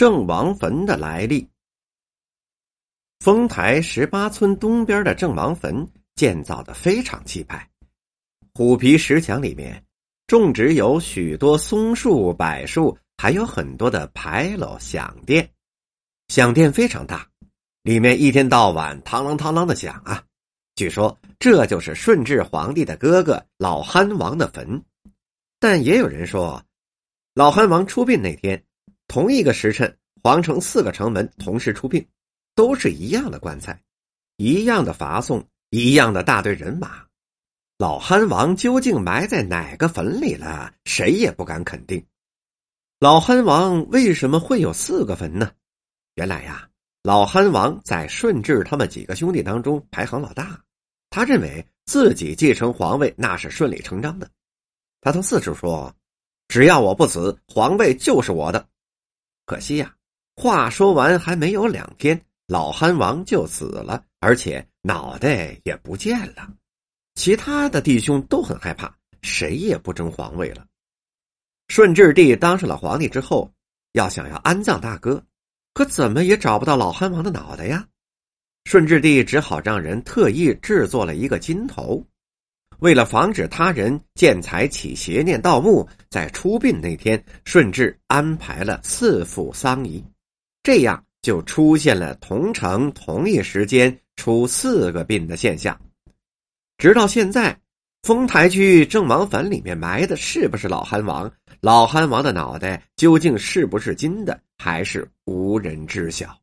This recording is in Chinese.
郑王坟的来历。丰台十八村东边的郑王坟建造的非常气派，虎皮石墙里面种植有许多松树、柏树，还有很多的牌楼、响殿。响殿非常大，里面一天到晚嘡啷嘡啷的响啊。据说这就是顺治皇帝的哥哥老憨王的坟，但也有人说，老憨王出殡那天。同一个时辰，皇城四个城门同时出殡，都是一样的棺材，一样的罚送，一样的大队人马。老憨王究竟埋在哪个坟里了？谁也不敢肯定。老憨王为什么会有四个坟呢？原来呀，老憨王在顺治他们几个兄弟当中排行老大，他认为自己继承皇位那是顺理成章的。他同四叔说：“只要我不死，皇位就是我的。”可惜呀，话说完还没有两天，老憨王就死了，而且脑袋也不见了。其他的弟兄都很害怕，谁也不争皇位了。顺治帝当上了皇帝之后，要想要安葬大哥，可怎么也找不到老憨王的脑袋呀。顺治帝只好让人特意制作了一个金头。为了防止他人见财起邪念盗墓，在出殡那天，顺治安排了四副丧仪，这样就出现了同城同一时间出四个殡的现象。直到现在，丰台区郑王坟里面埋的是不是老憨王？老憨王的脑袋究竟是不是金的，还是无人知晓。